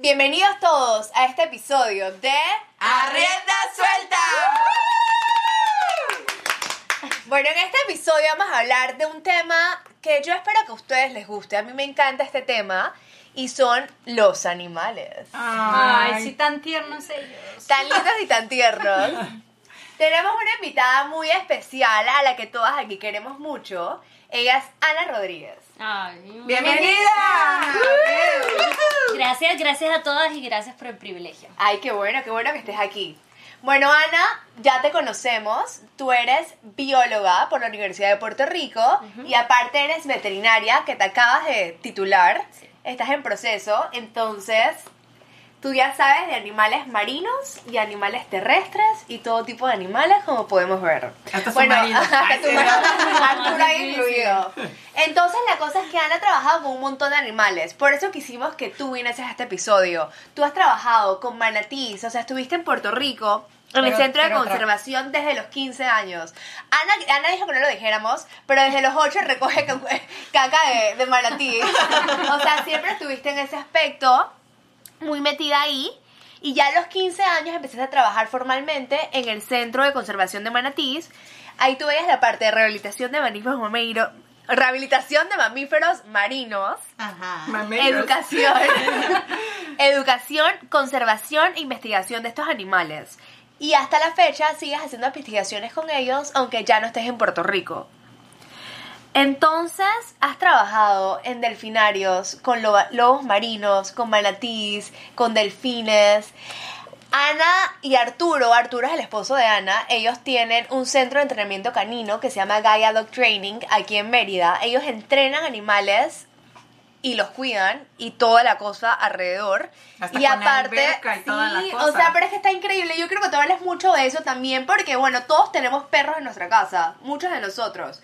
Bienvenidos todos a este episodio de ¡Arrienda Suelta! Bueno, en este episodio vamos a hablar de un tema que yo espero que a ustedes les guste. A mí me encanta este tema y son los animales. Ay, sí, tan tiernos ellos. Tan lindos y tan tiernos. Tenemos una invitada muy especial a la que todas aquí queremos mucho. Ella es Ana Rodríguez. Ay, ¡Bienvenida! Gracias, gracias a todas y gracias por el privilegio. Ay, qué bueno, qué bueno que estés aquí. Bueno, Ana, ya te conocemos. Tú eres bióloga por la Universidad de Puerto Rico y aparte eres veterinaria que te acabas de titular. Estás en proceso, entonces tú ya sabes de animales marinos y animales terrestres y todo tipo de animales como podemos ver. Hasta submarinos. hasta. Arturo incluido. Entonces la cosa es que Ana ha trabajado con un montón de animales. Por eso quisimos que tú vinieses a este episodio. Tú has trabajado con manatís, o sea, estuviste en Puerto Rico. En el Pero- centro de conservación desde los 15 años. Ana, Ana dijo que no lo dijéramos, pero desde los 8 recoge ca- caca de, de manatí. O sea, siempre estuviste en ese aspecto, muy metida ahí. Y ya a los 15 años empezaste a trabajar formalmente en el Centro de Conservación de Manatís. Ahí tú veías la parte de rehabilitación de mamíferos marinos, rehabilitación de mamíferos marinos, Ajá. Educación, educación, conservación e investigación de estos animales. Y hasta la fecha sigues haciendo investigaciones con ellos, aunque ya no estés en Puerto Rico. Entonces, has trabajado en delfinarios, con loba- lobos marinos, con manatís, con delfines. Ana y Arturo, Arturo es el esposo de Ana, ellos tienen un centro de entrenamiento canino que se llama Gaia Dog Training aquí en Mérida. Ellos entrenan animales y los cuidan y toda la cosa alrededor. Hasta y con aparte, y toda la sí, cosa. o sea, pero es que está increíble. Yo creo que tú hablas mucho de eso también porque, bueno, todos tenemos perros en nuestra casa, muchos de nosotros.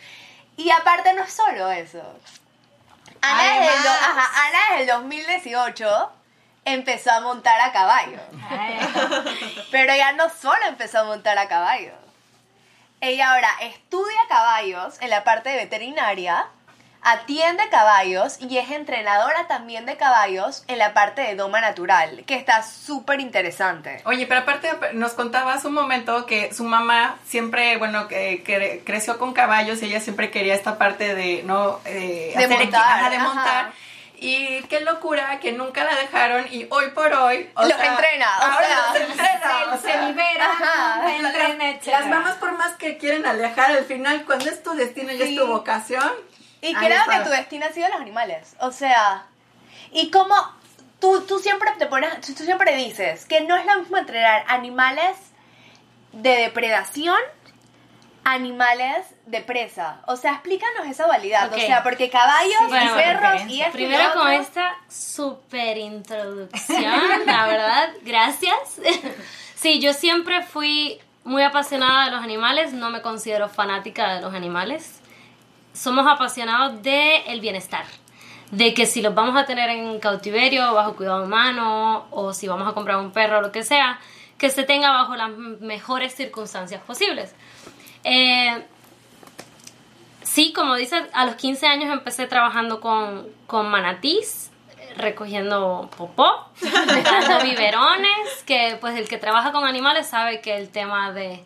Y aparte no es solo eso. Ana, desde el, do- Además. ajá, Ana desde el 2018 empezó a montar a caballo. Pero ella no solo empezó a montar a caballo. Ella ahora estudia caballos en la parte de veterinaria, atiende caballos y es entrenadora también de caballos en la parte de doma natural, que está súper interesante. Oye, pero aparte nos contabas un momento que su mamá siempre, bueno, que, que creció con caballos y ella siempre quería esta parte de, ¿no? Eh, De hacer montar, de ajá. montar. Y qué locura que nunca la dejaron y hoy por hoy... o Los sea, entrena, o ahora sea, los entrena, o Se, sea, libera, ajá. entrena, Las etcétera. mamás por más que quieren alejar al final, cuando es tu destino y Sí. es tu vocación... Y creo que tu destino ha sido los animales. O sea, y como tú, tú siempre te pones, tú tú siempre dices que no es lo mismo entrenar animales de depredación, animales de presa. O sea, explícanos esa dualidad. Ok. O sea, porque caballos Sí, y bueno, perros y esto y Primero con otro. esta super introducción, la verdad, gracias. Sí, yo siempre fui muy apasionada de los animales, no me considero fanática de los animales. Somos apasionados del el bienestar, de que si los vamos a tener en cautiverio, bajo cuidado humano, o si vamos a comprar un perro o lo que sea, que se tenga bajo las mejores circunstancias posibles. Eh, Sí, como dice, a los 15 años empecé trabajando con, con manatís, recogiendo popó, dando biberones, que pues el que trabaja con animales sabe que el tema de,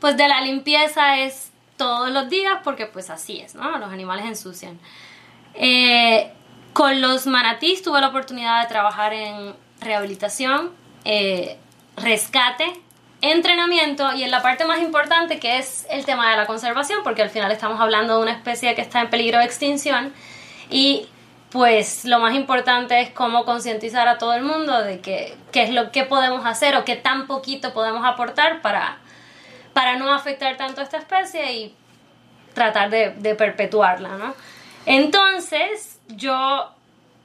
pues de la limpieza es todos los días porque pues así es, ¿no? Los animales ensucian. Eh, con los manatís tuve la oportunidad de trabajar en rehabilitación, eh, rescate, entrenamiento y en la parte más importante que es el tema de la conservación, porque al final estamos hablando de una especie que está en peligro de extinción y pues lo más importante es cómo concientizar a todo el mundo de que qué es lo que podemos hacer o qué tan poquito podemos aportar para, para no afectar tanto a esta especie y tratar de, de perpetuarla, ¿no? Entonces, yo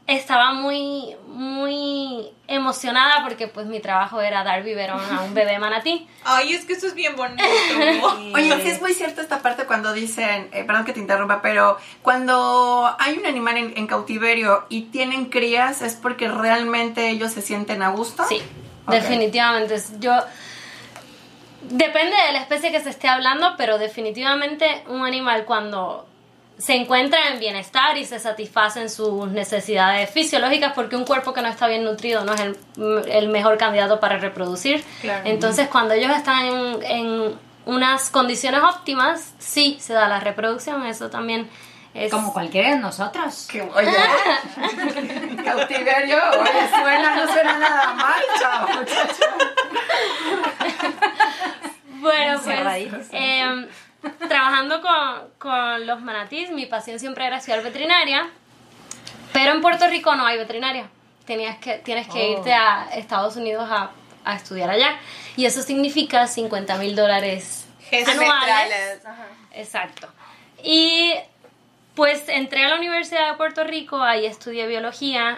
estaba muy, muy emocionada porque pues mi trabajo era dar biberón a un bebé manatí. Ay, es que eso es bien bonito. Oye, sí es muy cierto esta parte cuando dicen, eh, perdón que te interrumpa, pero cuando hay un animal en, en cautiverio y tienen crías es porque realmente ellos se sienten a gusto. Sí, definitivamente. Yo Depende de la especie que se esté hablando, pero definitivamente un animal cuando se encuentran en bienestar y se satisfacen sus necesidades fisiológicas porque un cuerpo que no está bien nutrido no es el, mejor candidato para reproducir. Entonces, cuando ellos están en, unas condiciones óptimas, sí se da la reproducción. Eso también es... Como cualquiera de nosotros. oye, cautiverio, oye, suena, no suena nada mal, chao, Bueno, pues trabajando con, con los manatís, mi pasión siempre era estudiar veterinaria, pero en Puerto Rico no hay veterinaria. Tenías que, tienes que oh. irte a Estados Unidos a, a, estudiar allá. Y eso significa 50 mil dólares anuales. Exacto. Y pues entré a la Universidad de Puerto Rico, ahí estudié biología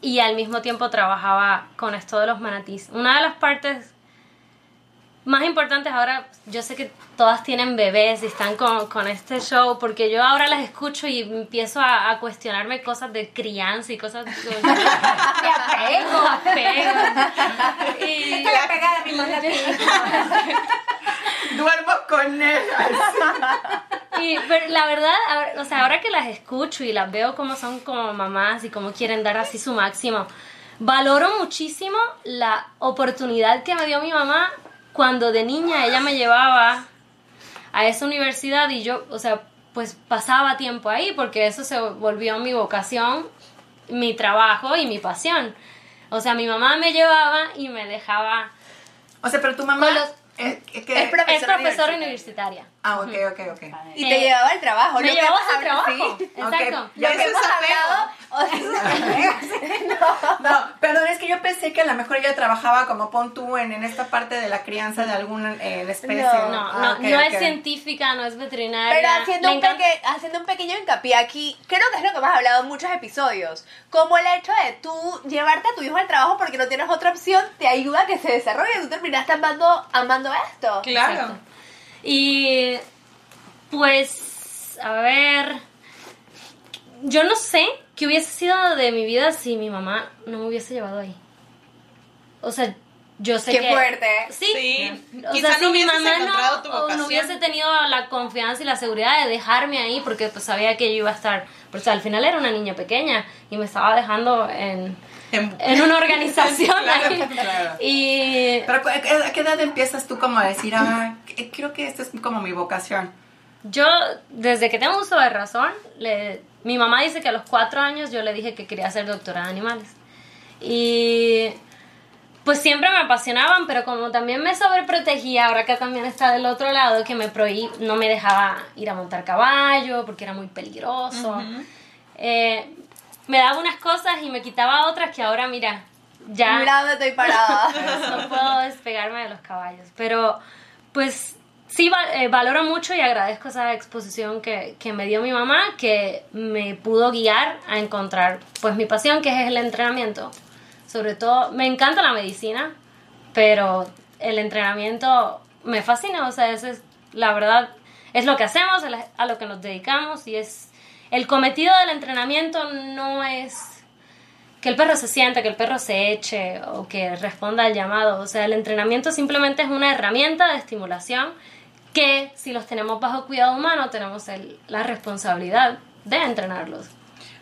y al mismo tiempo trabajaba con esto de los manatís. Una de las partes más importantes ahora, yo sé que todas tienen bebés y están con, con este show, porque yo ahora las escucho y empiezo a, a cuestionarme cosas de crianza y cosas de, apego, apego. Y, Estoy apegada a mi mamá. Duermo con ellas. Y pero la verdad, o sea, ahora que las escucho y las veo como son como mamás y como quieren dar así su máximo, valoro muchísimo la oportunidad que me dio mi mamá cuando de niña ella me llevaba a esa universidad y yo, o sea, pues pasaba tiempo ahí porque eso se volvió mi vocación, mi trabajo y mi pasión. O sea, mi mamá me llevaba y me dejaba... O sea, pero tu mamá... es, es, profesora, universitaria. Ah, ok, ok, ok. Y te llevaba al trabajo. Me llevaba al trabajo. Exacto. Lo que hemos hablado... no, perdón, es que yo pensé que a lo mejor ella trabajaba como pon tú en, en esta parte de la crianza de alguna eh, especie. No, no, ah, no, no es científica, no es veterinaria. Pero haciendo un, haciendo un pequeño hincapié aquí, creo que es lo que hemos hablado en muchos episodios. Como el hecho de tú llevarte a tu hijo al trabajo porque no tienes otra opción, te ayuda a que se desarrolle. Tú terminaste amando, amando esto. Claro. Y pues, a ver, yo no sé qué hubiese sido de mi vida si mi mamá no me hubiese llevado ahí. O sea, yo sé Qué que... fuerte. Sí. sí. O sea, si mi mamá no, no, hubiese tenido la confianza y la seguridad de dejarme ahí porque pues, sabía que yo iba a estar... Pues al final era una niña pequeña y me estaba dejando en... En, una organización Y... Pero ¿a qué edad empiezas tú como a decir, ah, creo que esta es como mi vocación? Yo, desde que tengo uso de razón, le, mi mamá dice que a los cuatro años yo le dije que quería ser doctora de animales. Y pues siempre me apasionaban, pero como también me sobreprotegía, ahora que también está del otro lado, que me prohí, no me dejaba ir a montar caballo porque era muy peligroso. Eh, me daba unas cosas y me quitaba otras que ahora, mira, ya... Mira dónde estoy parada. no puedo despegarme de los caballos. Pero, pues, sí eh, valoro mucho y agradezco esa exposición que, que, me dio mi mamá, que me pudo guiar a encontrar pues mi pasión, que es el entrenamiento. Sobre todo, me encanta la medicina, pero el entrenamiento me fascina, o sea, eso es la verdad, es lo que hacemos, a lo que nos dedicamos y es el cometido del entrenamiento no es que el perro se sienta, que el perro se eche o que responda al llamado, o sea, el entrenamiento simplemente es una herramienta de estimulación que si los tenemos bajo cuidado humano tenemos la responsabilidad de entrenarlos.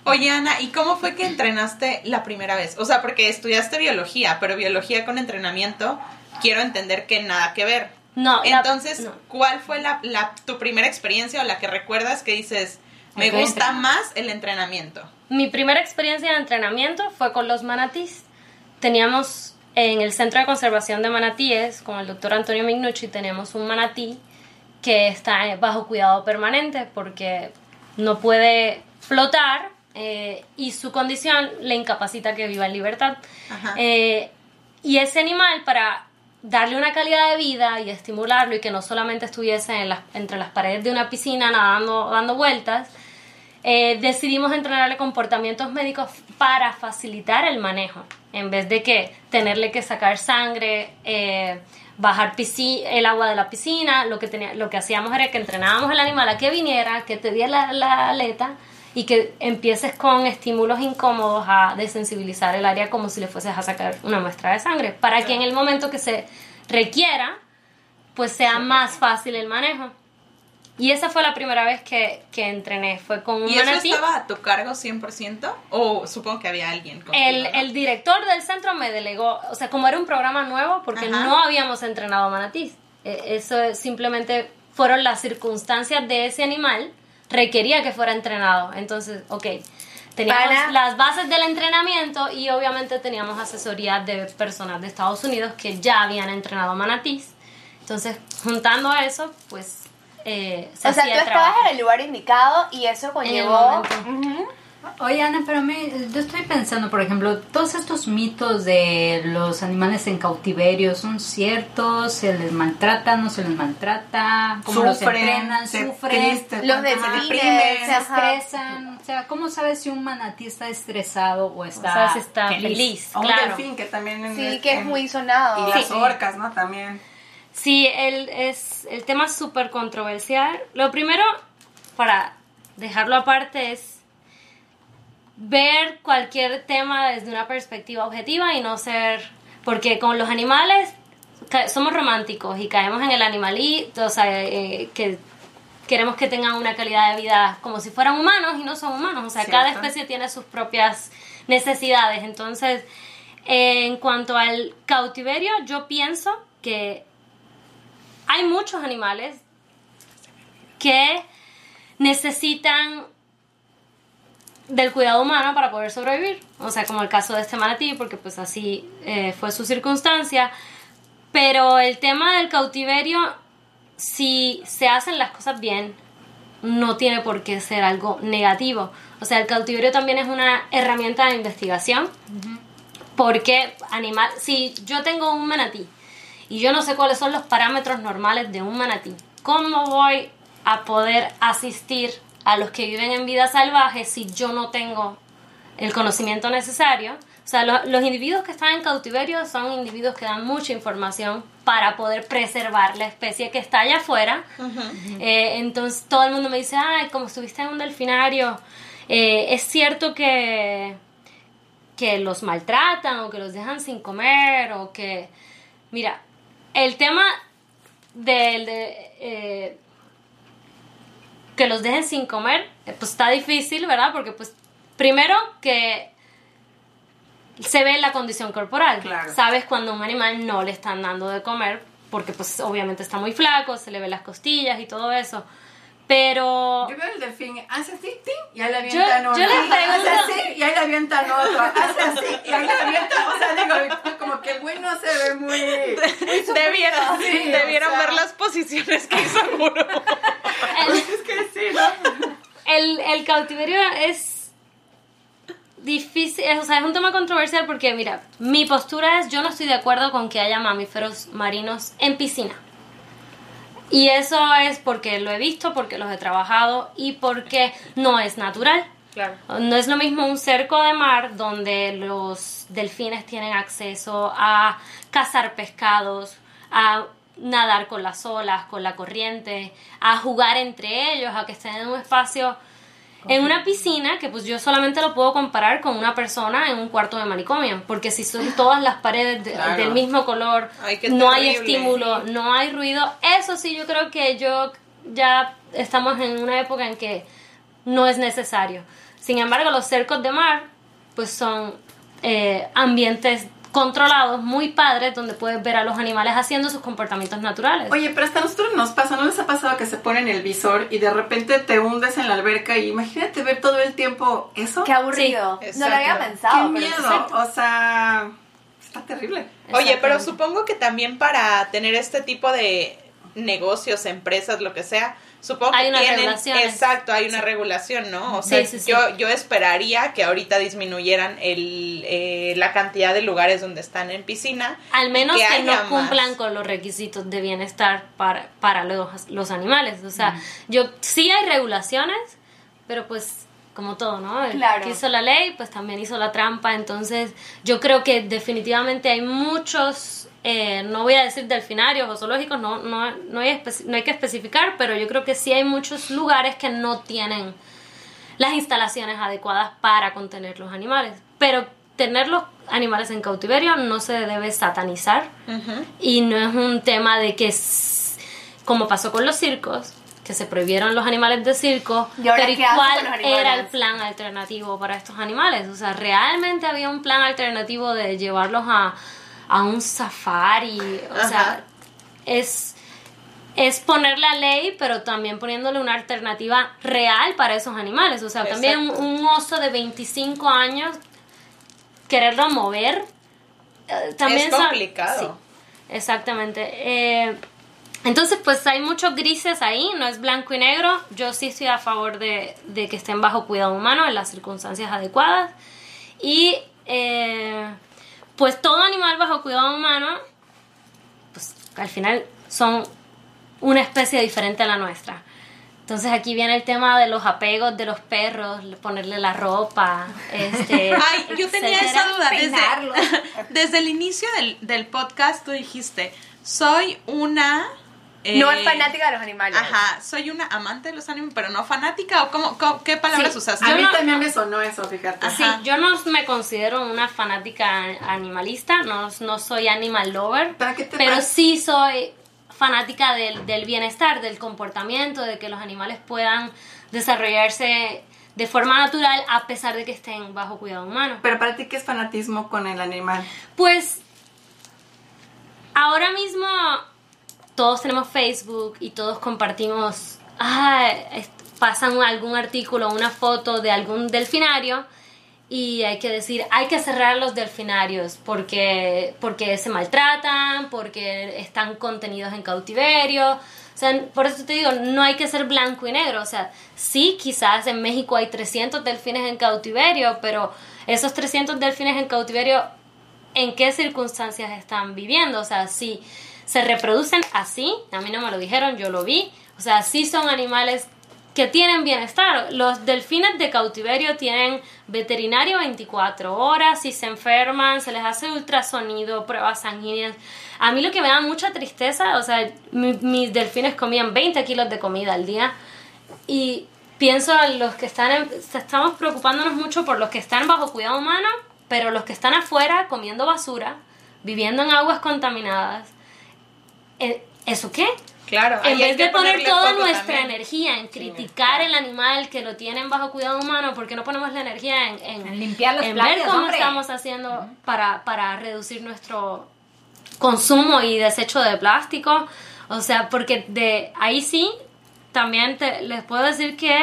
Oye Ana, ¿y cómo fue que entrenaste la primera vez? O sea, porque estudiaste biología, pero biología con entrenamiento, quiero entender que nada que ver. No. Entonces, ¿cuál fue la, tu primera experiencia o la que recuerdas que dices, me gusta más el entrenamiento? Mi primera experiencia de entrenamiento fue con los manatís. Teníamos en el Centro de Conservación de Manatíes, con el doctor Antonio Mignucci, teníamos un manatí que está bajo cuidado permanente porque no puede flotar eh, y su condición le incapacita que viva en libertad. Eh, y ese animal, para darle una calidad de vida y estimularlo y que no solamente estuviese entre las paredes de una piscina nadando, dando vueltas, eh, decidimos entrenarle comportamientos médicos para facilitar el manejo, en vez de que tenerle que sacar sangre, bajar el agua de la piscina, lo que, tenía, lo que hacíamos era que entrenábamos al animal a que viniera, que te diera la, aleta y que empieces con estímulos incómodos a desensibilizar el área como si le fueses a sacar una muestra de sangre, para que en el momento que se requiera, pues sea más fácil el manejo. Y esa fue la primera vez que, que entrené, fue con un ¿Y eso manatí. estaba a tu cargo 100%? O supongo que había alguien contigo, El, ¿no? el director del centro me delegó, o sea, como era un programa nuevo, porque Ajá. no habíamos entrenado manatís. Eh, Eso es simplemente fueron las circunstancias de ese animal, requería que fuera entrenado. Entonces, ok, teníamos Para- las bases del entrenamiento y obviamente teníamos asesoría de personas de Estados Unidos que ya habían entrenado manatís. Entonces, juntando a eso, pues eh, se O sea, hacía tú el trabajo. estabas en el lugar indicado y eso conllevó... Oye, Ana, pero me, yo estoy pensando, por ejemplo, todos estos mitos de los animales en cautiverio, ¿son ciertos? ¿Se les maltrata? ¿No se les maltrata? ¿Cómo los Sufren, entrenan? se ¿Sufren? triste, Los deprimen. se estresan. O sea, ¿cómo sabes si un manatí está estresado o está, sabes si está feliz. O un Claro. delfín que también en Sí, este- que es muy sonado. Y las Sí. orcas, ¿no? También. Sí, el, es, el tema es súper controversial. Lo primero, para dejarlo aparte, es ver cualquier tema desde una perspectiva objetiva y no ser... Porque con los animales somos románticos y caemos en el animalito, o sea, eh, que queremos que tengan una calidad de vida como si fueran humanos y no son humanos. O sea, cada especie tiene sus propias necesidades. Entonces, eh, en cuanto al cautiverio, yo pienso que hay muchos animales que necesitan del cuidado humano para poder sobrevivir. O sea, como el caso de este manatí, porque pues así eh, fue su circunstancia. Pero el tema del cautiverio, si se hacen las cosas bien, no tiene por qué ser algo negativo. O sea, el cautiverio también es una herramienta de investigación. Porque animal, si yo tengo un manatí y yo no sé cuáles son los parámetros normales de un manatí, ¿cómo voy a poder asistir a los que viven en vida salvaje si yo no tengo el conocimiento necesario? O sea, lo- los individuos que están en cautiverio son individuos que dan mucha información para poder preservar la especie que está allá afuera. Eh, entonces todo el mundo me dice, ay, como estuviste en un delfinario, eh, es cierto que que los maltratan o que los dejan sin comer o que... Mira, el tema del de, eh, que los dejen sin comer, eh, pues está difícil, ¿verdad? Porque pues primero que se ve la condición corporal. Claro. Sabes cuando a un animal no le están dando de comer porque pues obviamente está muy flaco, se le ven las costillas y todo eso. Pero... Yo veo el delfín, hace así, ¡ting! y ahí le avientan yo uno. les Hace pregunto- así, y ahí le avientan otro. Hace así, y ahí le avientan. O sea, digo, como que el güey no se ve muy. Debieron, Sí, debieron o sea. ver las posiciones que hizo Guru. el- Es que sí, ¿no? el, el cautiverio es difícil, es- o sea, es un tema controversial porque, mira, mi postura es, yo no estoy de acuerdo con que haya mamíferos marinos en piscina. Y eso es porque lo he visto, porque los he trabajado y porque no es natural. Claro. No es lo mismo un cerco de mar donde los delfines tienen acceso a cazar pescados, a nadar con las olas, con la corriente, a jugar entre ellos, a que estén en un espacio, en una piscina, que pues yo solamente lo puedo comparar con una persona en un cuarto de manicomio, porque si son todas las paredes de- Claro. del mismo color, Ay, no hay estímulo, no hay ruido, eso sí yo creo que yo ya estamos en una época en que no es necesario. Sin embargo, los cercos de mar, pues son eh, ambientes controlados, muy padres, donde puedes ver a los animales haciendo sus comportamientos naturales. Oye, pero hasta a nosotros nos pasa, ¿no les ha pasado que se ponen el visor y de repente te hundes en la alberca y imagínate ver todo el tiempo eso? Qué aburrido. Sí, no lo había pensado. Qué miedo, o sea, está terrible. Oye, pero supongo que también para tener este tipo de negocios, empresas, lo que sea, supongo que Hay unas tienen, regulaciones. exacto, hay una regulación, ¿no? O sea, Sí, sí, sí. yo yo esperaría que ahorita disminuyeran el eh, la cantidad de lugares donde están en piscina, Al menos que que, no cumplan con los requisitos de bienestar para, para los, los animales. O sea, yo sí hay regulaciones, pero pues como todo, ¿no? El Claro. que hizo la ley, pues también hizo la trampa. Entonces, yo creo que definitivamente hay muchos, eh, no voy a decir delfinarios o zoológicos, no, no, no, hay no hay que especificar, pero yo creo que sí hay muchos lugares que no tienen las instalaciones adecuadas para contener los animales. Pero tener los animales en cautiverio no se debe satanizar y no es un tema de que, como pasó con los circos, que se prohibieron los animales de circo, ¿Y ahora pero ¿y qué hacen cuál era el plan alternativo para estos animales? O sea, realmente había un plan alternativo de llevarlos a, a un safari, o sea, es es poner la ley, pero también poniéndole una alternativa real para esos animales. O sea, también un, oso de 25 años, quererlo mover, eh, también Es complicado. sí, exactamente. Eh, entonces, pues hay muchos grises ahí, no es blanco y negro. Yo sí estoy a favor de, de que estén bajo cuidado humano en las circunstancias adecuadas. Y eh, pues todo animal bajo cuidado humano, pues al final son una especie diferente a la nuestra. Entonces aquí viene el tema de los apegos de los perros, ponerle la ropa, este, Ay, yo tenía etcétera. esa duda. Desde, desde el inicio del, del podcast tú dijiste, soy una... eh, No es fanática de los animales. Ajá, soy una amante de los animales, pero no fanática. ¿O cómo, cómo- qué palabras Sí. usaste? A mí no- también me sonó eso, fíjate. Sí, yo no me considero una fanática animalista, no, no soy animal lover, ¿Para qué te pero pasa? sí soy fanática del, del bienestar, del comportamiento, de que los animales puedan desarrollarse de forma natural a pesar de que estén bajo cuidado humano. Pero para ti, ¿qué es fanatismo con el animal? Pues ahora mismo todos tenemos Facebook y todos compartimos, ah, pasan algún artículo, una foto de algún delfinario y hay que decir, hay que cerrar los delfinarios porque, porque se maltratan, porque están contenidos en cautiverio. O sea, por eso te digo, no hay que ser blanco y negro. O sea, sí, quizás en México hay 300 delfines en cautiverio, pero esos 300 delfines en cautiverio en qué circunstancias están viviendo. O sea, si se reproducen así, a mí no me lo dijeron, yo lo vi. O sea, sí son animales que tienen bienestar. Los delfines de cautiverio tienen veterinario 24 horas, si se enferman, se les hace ultrasonido, pruebas sanguíneas. A mí lo que me da mucha tristeza, o sea, mi- mis delfines comían 20 kilos de comida al día y pienso en los que están, en- estamos preocupándonos mucho por los que están bajo cuidado humano, pero los que están afuera comiendo basura, viviendo en aguas contaminadas, ¿eso qué? Claro, En vez de poner toda nuestra también. energía en criticar el animal que lo tienen bajo cuidado humano, ¿por qué no ponemos la energía en, en- En limpiar las en ver cómo hombre? estamos haciendo para, para reducir nuestro consumo y desecho de plástico? O sea, porque de ahí sí, también te- les puedo decir que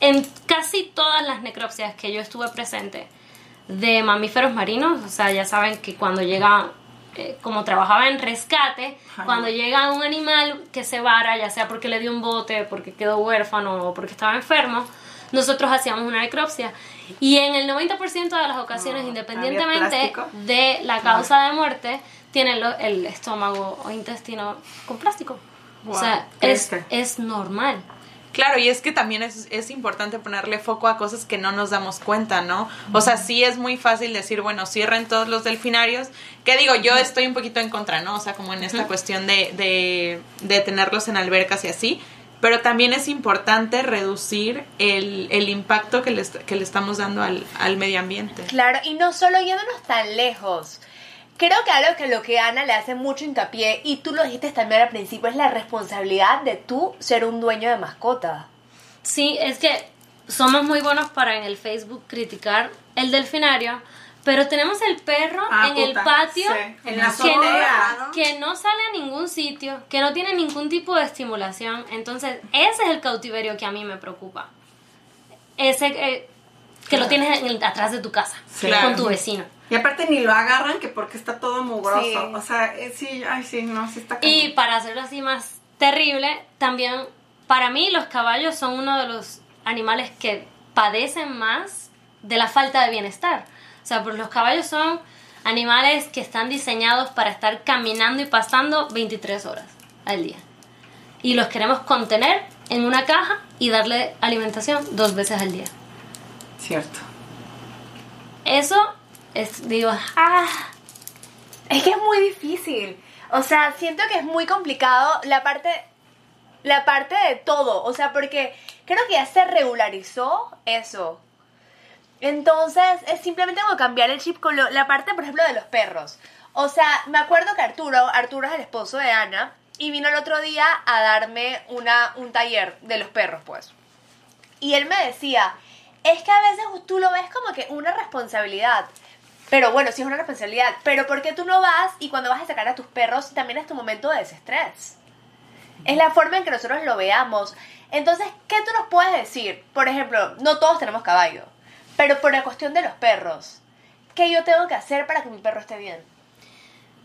en casi todas las necropsias que yo estuve presente de mamíferos marinos, o sea, ya saben que cuando llega, eh, como trabajaba en rescate, cuando llega un animal que se vara, ya sea porque le dio un bote, porque quedó huérfano o porque estaba enfermo, nosotros hacíamos una necropsia. Y en el 90% de las ocasiones, No, independientemente de la causa de muerte, tienen lo- el estómago o intestino con plástico. o sea, es normal. Claro, y es que también es, es importante ponerle foco a cosas que no nos damos cuenta, ¿no? O sea, sí es muy fácil decir, bueno, cierren todos los delfinarios, que digo, yo estoy un poquito en contra, ¿no? O sea, como en esta cuestión de, de, de tenerlos en albercas y así, pero también es importante reducir el, el impacto que le, que le estamos dando al, al medio ambiente. Claro, y no solo yéndonos tan lejos. Creo que algo que lo que Ana le hace mucho hincapié, y tú lo dijiste también al principio, es la responsabilidad de tú ser un dueño de mascota. Sí, es que somos muy buenos para en el Facebook criticar el delfinario, pero tenemos el perro Ah, en el patio sí, en la que, no, que no sale a ningún sitio, que no tiene ningún tipo de estimulación. Entonces, ese es el cautiverio que a mí me preocupa. Ese eh, que lo tienes en el- atrás de tu casa, Sí. con Claro. tu vecino. Y aparte ni lo agarran que porque está todo mugroso. Sí. O sea, eh, sí, ay, sí, no, sí está Y para hacerlo así más terrible, también para mí los caballos son uno de los animales que padecen más de la falta de bienestar. O sea, pues los caballos son animales que están diseñados para estar caminando y pasando 23 horas al día. Y los queremos contener en una caja y darle alimentación dos veces al día. Cierto. Eso es, digo, ah, Es que es muy difícil. O sea, siento que es muy complicado la parte la parte de todo, o sea, porque creo que ya se regularizó eso. Entonces, es simplemente como cambiar el chip con lo- la parte, por ejemplo, de los perros. O sea, me acuerdo que Arturo, Arturo es el esposo de Ana, y vino el otro día a darme una, un taller de los perros, pues. Y él me decía, es que a veces tú lo ves como que una responsabilidad. Pero bueno, sí es una responsabilidad. Pero ¿por qué tú no vas y cuando vas a sacar a tus perros también es tu momento de desestrés? Es la forma en que nosotros lo veamos. Entonces, ¿qué tú nos puedes decir? Por ejemplo, no todos tenemos caballo, pero por la cuestión de los perros, ¿qué yo tengo que hacer para que mi perro esté bien?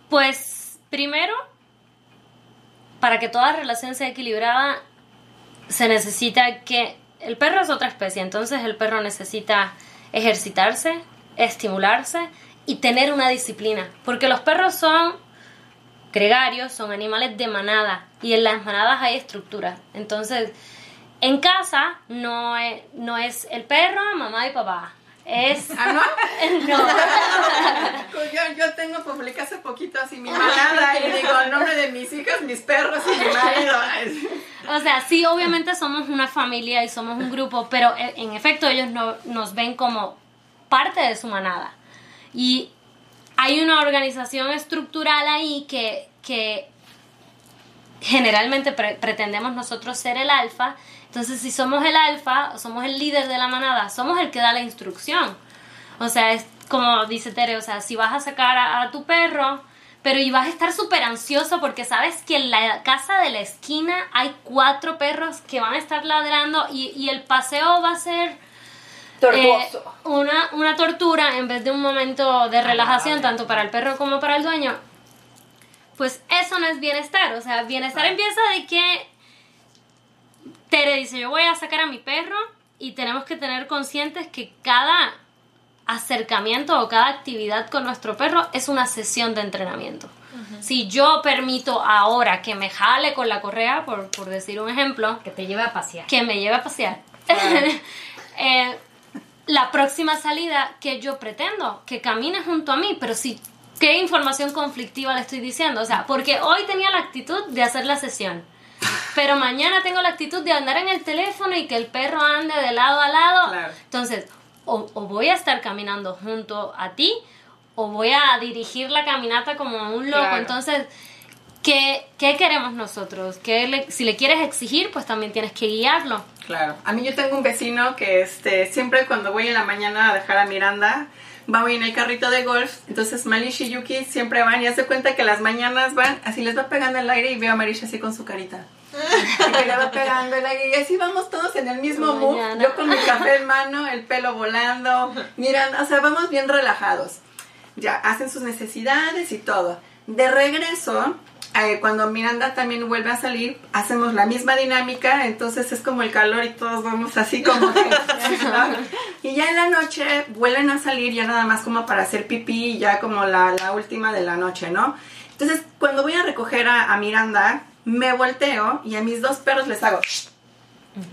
Pues primero, para que toda relación sea equilibrada, se necesita que el perro es otra especie, entonces el perro necesita ejercitarse, estimularse y tener una disciplina, porque los perros son gregarios, son animales de manada y en las manadas hay estructura. Entonces, en casa no es, no es el perro, mamá y papá. Es. ¿Ah, no? No. yo, yo tengo publicado hace poquito así mi manada y digo el nombre de mis hijas, mis perros y mi marido. O sea, sí, obviamente somos una familia y somos un grupo, pero e, en efecto ellos no, nos ven como parte de su manada. Y hay una organización estructural ahí que, que generalmente pretendemos nosotros ser el alfa. Entonces, si somos el alfa, somos el líder de la manada, somos el que da la instrucción. O sea, es como dice Tere, o sea, si vas a sacar a, tu perro, pero y vas a estar súper ansioso porque sabes que en la casa de la esquina hay cuatro perros que van a estar ladrando y, y el paseo va a ser eh, una, una tortura en vez de un momento de relajación, tanto para el perro como para el dueño. Pues eso no es bienestar. O sea, bienestar empieza de que Tere dice, yo voy a sacar a mi perro y tenemos que tener conscientes que cada acercamiento o cada actividad con nuestro perro es una sesión de entrenamiento. Si yo permito ahora que me jale con la correa, por, por, decir un ejemplo, que te lleve a pasear. Que me lleve a pasear. eh, la próxima salida que yo pretendo, que camine junto a mí, pero si qué información conflictiva le estoy diciendo, o sea, porque hoy tenía la actitud de hacer la sesión, pero mañana tengo la actitud de andar en el teléfono y que el perro ande de lado a lado. Entonces, o, voy a estar caminando junto a ti, o voy a dirigir la caminata como un loco. Entonces, ¿qué, ¿qué, queremos nosotros? ¿Qué si le quieres exigir, pues también tienes que guiarlo. Claro. A mí yo tengo un vecino que este, siempre cuando voy en la mañana a dejar a Miranda, va en el carrito de golf. Entonces Malish y Yuki siempre van y hace cuenta que las mañanas van, así les va pegando el aire y veo a Marish así con su carita. y que le va pegando el aire y así vamos todos en el mismo mood. Yo con mi café en mano, el pelo volando. Miran, o sea, vamos bien relajados. Ya, hacen sus necesidades y todo. De regreso, eh, cuando Miranda también vuelve a salir, hacemos la misma dinámica, entonces es como el calor y todos vamos así como que... y ya en la noche vuelven a salir ya nada más como para hacer pipí, ya como la, última de la noche, ¿no? Entonces cuando voy a recoger a, Miranda, me volteo y a mis dos perros les hago...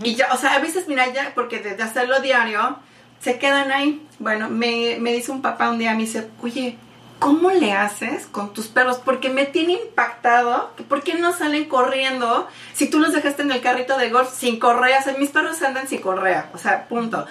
Y ya, o sea, a veces, mira, ya, porque desde hacerlo diario, se quedan ahí. Bueno, me, me dice un papá un día, me dice, oye, ¿cómo le haces con tus perros? Porque me tiene impactado. ¿Por qué no salen corriendo si tú los dejaste en el carrito de golf sin correa? O sea, mis perros andan sin correa. O sea, punto.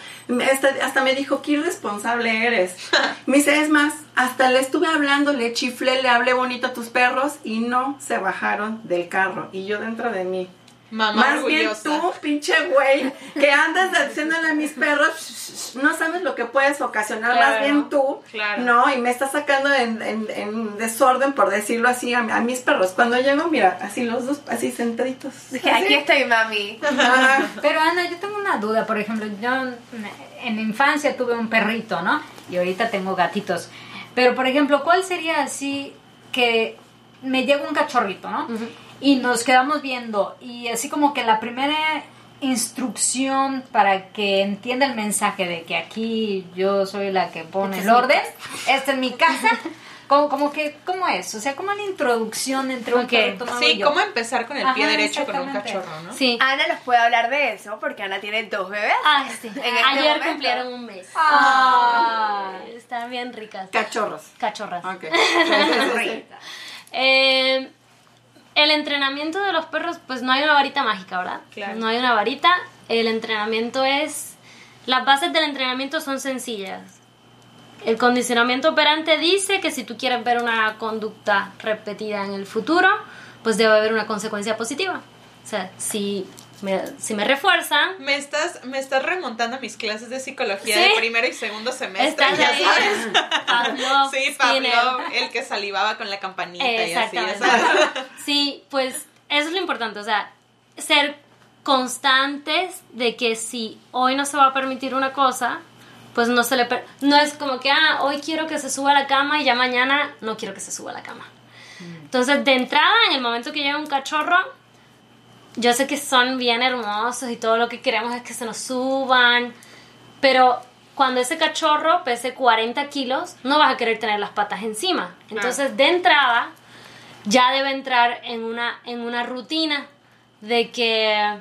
Hasta, hasta me dijo, qué irresponsable eres. Me dice, es más, hasta le estuve hablando, le chiflé, le hablé bonito a tus perros y no se bajaron del carro. Y yo dentro de mí. Más bien tú, pinche güey, que andas haciéndole a mis perros, no sabes lo que puedes ocasionar, más bien tú, ¿no? Y me estás sacando en, desorden, por decirlo así, a, mis perros. Cuando llego, mira, así los dos, así sentaditos. Aquí estoy, mami. Pero Ana, yo tengo una duda, por ejemplo, yo en infancia tuve un perrito, ¿no? Y ahorita tengo gatitos. Pero, por ejemplo, ¿cuál sería así que me llega un cachorrito, ¿no? Y nos quedamos viendo y así como que la primera instrucción para que entienda el mensaje de que aquí yo soy la que pone el orden, esta es mi casa. Como, como que, ¿cómo es? O sea, como la introducción entre un perro Sí, cómo empezar con el pie derecho con un cachorro, ¿no? Sí. Ana nos puede hablar de eso porque Ana tiene dos bebés. Ah, sí. Este Ayer cumplieron un mes. Ah. Están bien ricas. Cachorros. Cachorras. Ok. eh, el entrenamiento de los perros, pues no hay una varita mágica, ¿verdad? Claro. No hay una varita. El entrenamiento es... Las bases del entrenamiento son sencillas. El condicionamiento operante dice que si tú quieres ver una conducta repetida en el futuro, pues debe haber una consecuencia positiva. O sea, si me, si me refuerzan, Me estás, me estás remontando a mis clases de psicología Sí. de primero y segundo semestre. Estás ya ahí. sabes. Pavlov, Sí. Pablo, el que salivaba con la campanita y así, sabes. Sí, pues eso es lo importante, o sea, ser constantes de que si hoy no se va a permitir una cosa, pues no se le per- no es como que ah, hoy quiero que se suba a la cama y ya mañana no quiero que se suba a la cama. Entonces, de entrada, en el momento que llega un cachorro, yo sé que son bien hermosos y todo lo que queremos es que se nos suban, pero cuando ese cachorro pese 40 kilos, no vas a querer tener las patas encima. Entonces, de entrada, ya debe entrar en una, en una rutina de que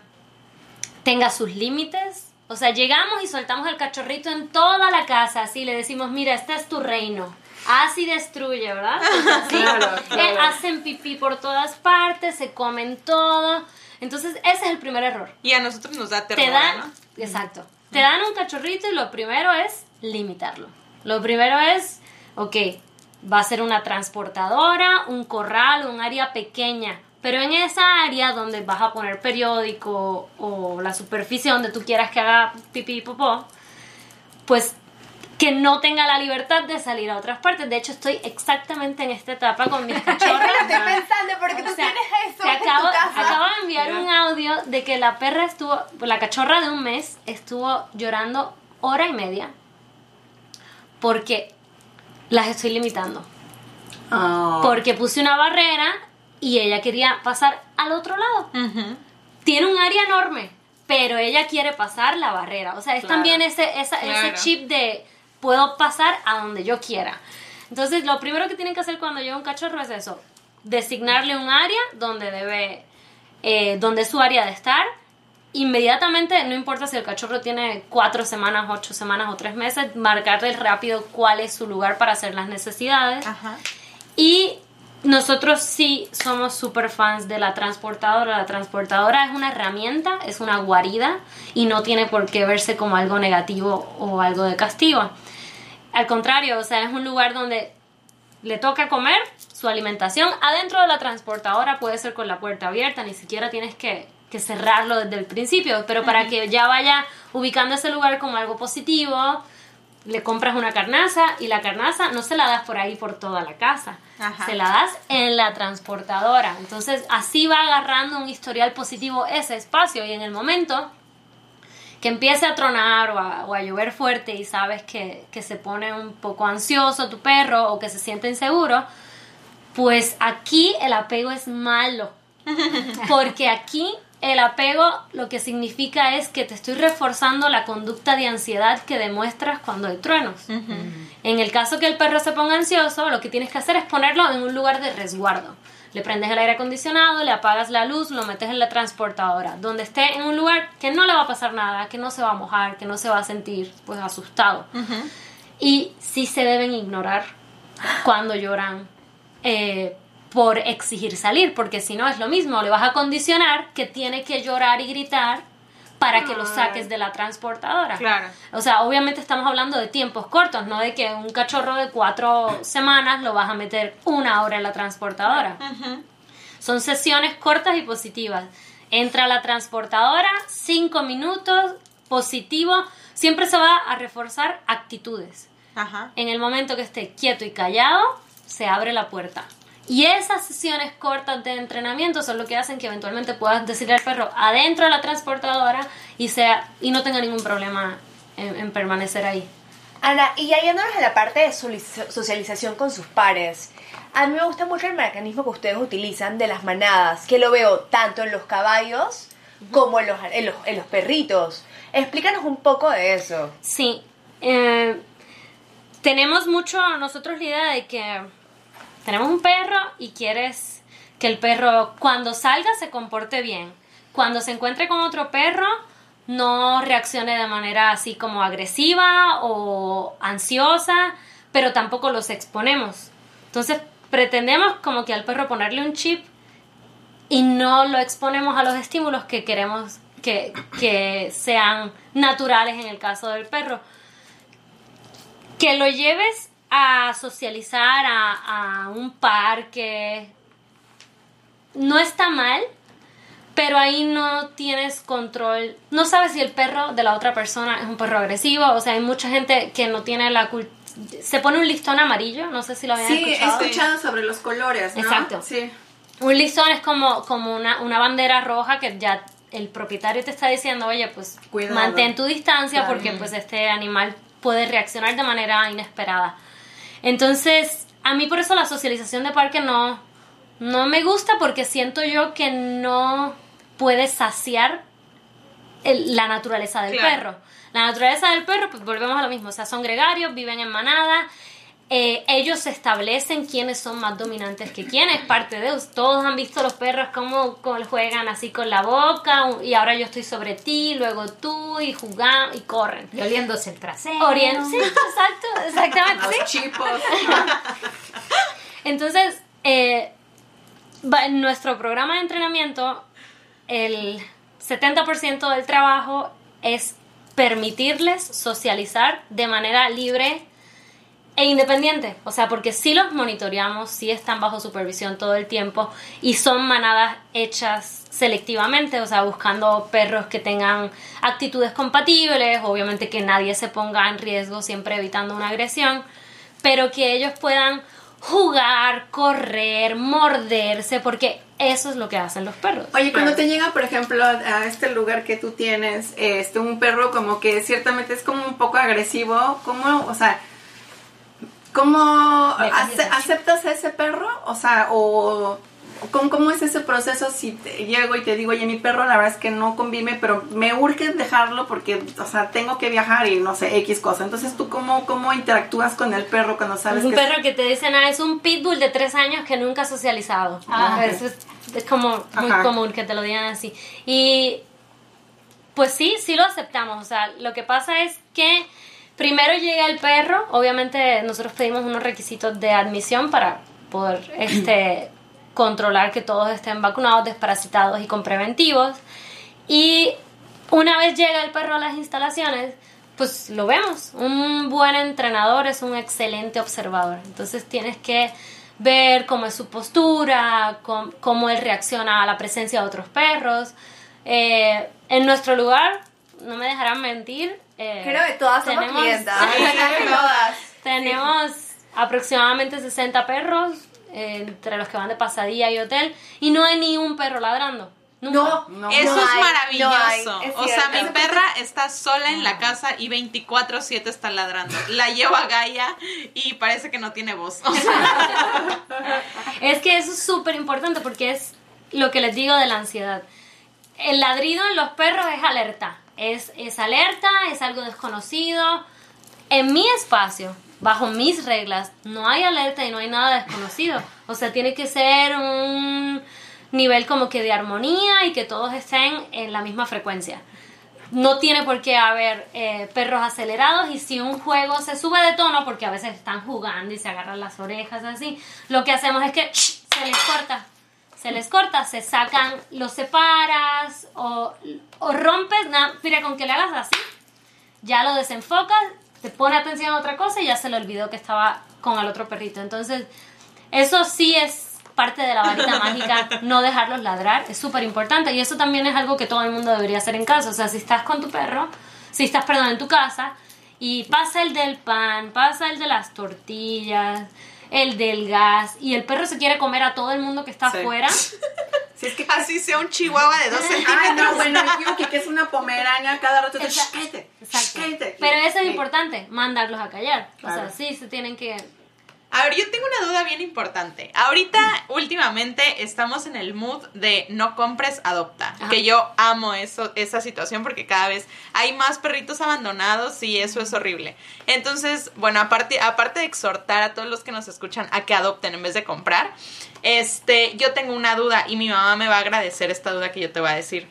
tenga sus límites. O sea, llegamos y soltamos el cachorrito en toda la casa, así le decimos, mira, este es tu reino. Así destruye, ¿verdad? Así, Claro, eh, hacen pipí por todas partes, se comen todo. Entonces, ese es el primer error. Y a nosotros nos da Te ternura, dan, ¿no? exacto, te dan un cachorrito y lo primero es limitarlo. Lo primero es, ok, va a ser una transportadora, un corral, un área pequeña. Pero en esa área donde vas a poner periódico o la superficie donde tú quieras que haga pipí y popó, pues que no tenga la libertad de salir a otras partes. De hecho, estoy exactamente en esta etapa con mis cachorros. lo estoy pensando porque tú O sea, tienes eso te en acabo, tu casa. acabo de enviar un audio de que la perra estuvo, la cachorra de un mes estuvo llorando hora y media porque las estoy limitando. Ah. Porque puse una barrera y ella quería pasar al otro lado. Ujú. Tiene un área enorme, pero ella quiere pasar la barrera. O sea, es Claro. también ese, esa- ese chip de puedo pasar a donde yo quiera. Entonces, lo primero que tienen que hacer cuando llega un cachorro es eso, designarle un área donde debe, eh, donde es su área de estar. Inmediatamente, no importa si el cachorro tiene cuatro semanas, ocho semanas o tres meses, marcarle rápido cuál es su lugar para hacer las necesidades. Ajá. Y nosotros sí somos super fans de la transportadora. La transportadora es una herramienta, es una guarida y no tiene por qué verse como algo negativo o algo de castigo. Al contrario, o sea, es un lugar donde le toca comer su alimentación. Adentro de la transportadora puede ser con la puerta abierta, ni siquiera tienes que, que cerrarlo desde el principio, pero para que ya vaya ubicando ese lugar como algo positivo, le compras una carnaza y la carnaza no se la das por ahí por toda la casa, Ajá. se la das en la transportadora. Entonces así va agarrando un historial positivo ese espacio y en el momento que empiece a tronar o a, o a llover fuerte y sabes que, que se pone un poco ansioso tu perro o que se siente inseguro, pues aquí el apego es malo. Porque aquí el apego lo que significa es que te estoy reforzando la conducta de ansiedad que demuestras cuando hay truenos. En el caso que el perro se ponga ansioso, lo que tienes que hacer es ponerlo en un lugar de resguardo. Le prendes el aire acondicionado, le apagas la luz, lo metes en la transportadora, donde esté en un lugar que no le va a pasar nada, que no se va a mojar, que no se va a sentir pues asustado. Y sí se deben ignorar cuando lloran eh, por exigir salir, porque si no es lo mismo, le vas a condicionar que tiene que llorar y gritar para que lo saques de la transportadora. Claro. O sea, obviamente estamos hablando de tiempos cortos, no de que un cachorro de cuatro semanas lo vas a meter una hora en la transportadora. Son sesiones cortas y positivas. Entra a la transportadora, cinco minutos, positivo. Siempre se va a reforzar actitudes. Ajá. En el momento que esté quieto y callado, se abre la puerta. Y esas sesiones cortas de entrenamiento son lo que hacen que eventualmente puedas decirle al perro adentro de la transportadora y, sea, y no tenga ningún problema en, en permanecer ahí. Ana, y ya yéndonos a la parte de socialización con sus pares, a mí me gusta mucho el mecanismo que ustedes utilizan de las manadas, que lo veo tanto en los caballos como en los, en los, en los perritos. Explícanos un poco de eso. Sí, eh, tenemos mucho nosotros la idea de que tenemos un perro y quieres que el perro cuando salga se comporte bien. Cuando se encuentre con otro perro no reaccione de manera así como agresiva o ansiosa, pero tampoco los exponemos. Entonces pretendemos como que al perro ponerle un chip y no lo exponemos a los estímulos que queremos que, que sean naturales en el caso del perro. Que lo lleves a socializar a, a un parque no está mal, pero ahí no tienes control. No sabes si el perro de la otra persona es un perro agresivo. O sea, hay mucha gente que no tiene la cultura. Se pone un listón amarillo, no sé si lo habían Sí, he escuchado. escuchado sobre los colores, ¿no? Exacto. Sí. Un listón es como, como una, una bandera roja que ya el propietario te está diciendo, oye, pues Cuidado. mantén tu distancia Claro. porque pues este animal puede reaccionar de manera inesperada. Entonces, a mí por eso la socialización de parque no, no me gusta porque siento yo que no puede saciar el- la naturaleza del Claro. perro. La naturaleza del perro, pues volvemos a lo mismo, o sea, son gregarios, viven en manada, eh, ellos establecen quiénes son más dominantes que quién, es parte de todos han visto los perros cómo, cómo juegan así con la boca y ahora yo estoy sobre ti, luego tú y jugan y corren. Y oliéndose el trasero. Orien sí, exacto, exactamente. Los sí. chipos. Entonces, eh, en nuestro programa de entrenamiento, el 70% del trabajo es permitirles socializar de manera libre e independiente. O sea, porque si los monitoreamos, si están bajo supervisión todo el tiempo y son manadas hechas selectivamente, o sea, buscando perros que tengan actitudes compatibles, obviamente que nadie se ponga en riesgo, siempre evitando una agresión, pero que ellos puedan jugar, correr, morderse, porque eso es lo que hacen los perros. Oye, cuando te llega, por ejemplo, a, a este lugar que tú tienes, este, un perro como que ciertamente es como un poco agresivo, ¿cómo, o sea, cómo ace- aceptas a ese perro? O sea, o ¿cómo, cómo es ese proceso si te llego y te digo, oye, mi perro la verdad es que no convive, pero me urge dejarlo porque, o sea, tengo que viajar y no sé, X cosa. Entonces, ¿tú cómo, cómo interactúas con el perro cuando sabes Es un que perro que te dicen, ah, es un pitbull de tres años que nunca ha socializado. Ah. Eso es, es como muy Ajá. común que te lo digan así. Y pues sí, sí lo aceptamos. O sea, lo que pasa es que primero llega el perro. Obviamente nosotros pedimos unos requisitos de admisión para poder este, controlar que todos estén vacunados, desparasitados y con preventivos. Y una vez llega el perro a las instalaciones, pues lo vemos. Un buen entrenador es un excelente observador. Entonces tienes que ver cómo es su postura, cómo, él reacciona a la presencia de otros perros. Eh, en nuestro lugar, no me dejarán mentir. Eh, Creo que todas somos tenemos- clientas. Sí, todas. tenemos aproximadamente 60 perros, eh, entre los que van de pasadilla y hotel, y no hay ni un perro ladrando. Nunca. No, No. Eso no es hay, maravilloso. no hay, es o sea, mi perra está sola en la casa y 24/7 está ladrando. La llevo a Gaia y parece que no tiene voz. O sea, Es que eso es súper importante porque es lo que les digo de la ansiedad. El ladrido en los perros es alerta. Es, es alerta, es algo desconocido. En mi espacio, bajo mis reglas, no hay alerta y no hay nada desconocido. O sea, tiene que ser un nivel como que de armonía y que todos estén en la misma frecuencia. No tiene por qué haber eh, perros acelerados y si un juego se sube de tono, porque a veces están jugando y se agarran las orejas así, lo que hacemos es que se les corta. Se les corta, se sacan, los separas o, o rompes, na- mira, con que le hagas así, ya lo desenfocas, te pone atención a otra cosa y ya se le olvidó que estaba con el otro perrito. Entonces, eso sí es parte de la varita mágica, no dejarlos ladrar, es súper importante y eso también es algo que todo el mundo debería hacer en casa. O sea, si estás con tu perro, si estás, perdón, en tu casa y pasa el del pan, pasa el de las tortillas, el del gas y el perro se quiere comer a todo el mundo que está Sí. afuera, Si es que así sea un chihuahua de dos Ay, centímetros. no, bueno, Yuki, que es una pomerania, cada rato te Exacto. "Shh, cállate, shh, Exacto. cállate". Pero eso es importante, mandarlos a callar. O sea, sí, se tienen que... A ver, yo tengo una duda bien importante. Ahorita, últimamente, estamos en el mood de no compres, adopta. Ajá. Que yo amo eso, esa situación porque cada vez hay más perritos abandonados y eso es horrible. Entonces, bueno, aparte, aparte de exhortar a todos los que nos escuchan a que adopten en vez de comprar, este, yo tengo una duda y mi mamá me va a agradecer esta duda que yo te voy a decir.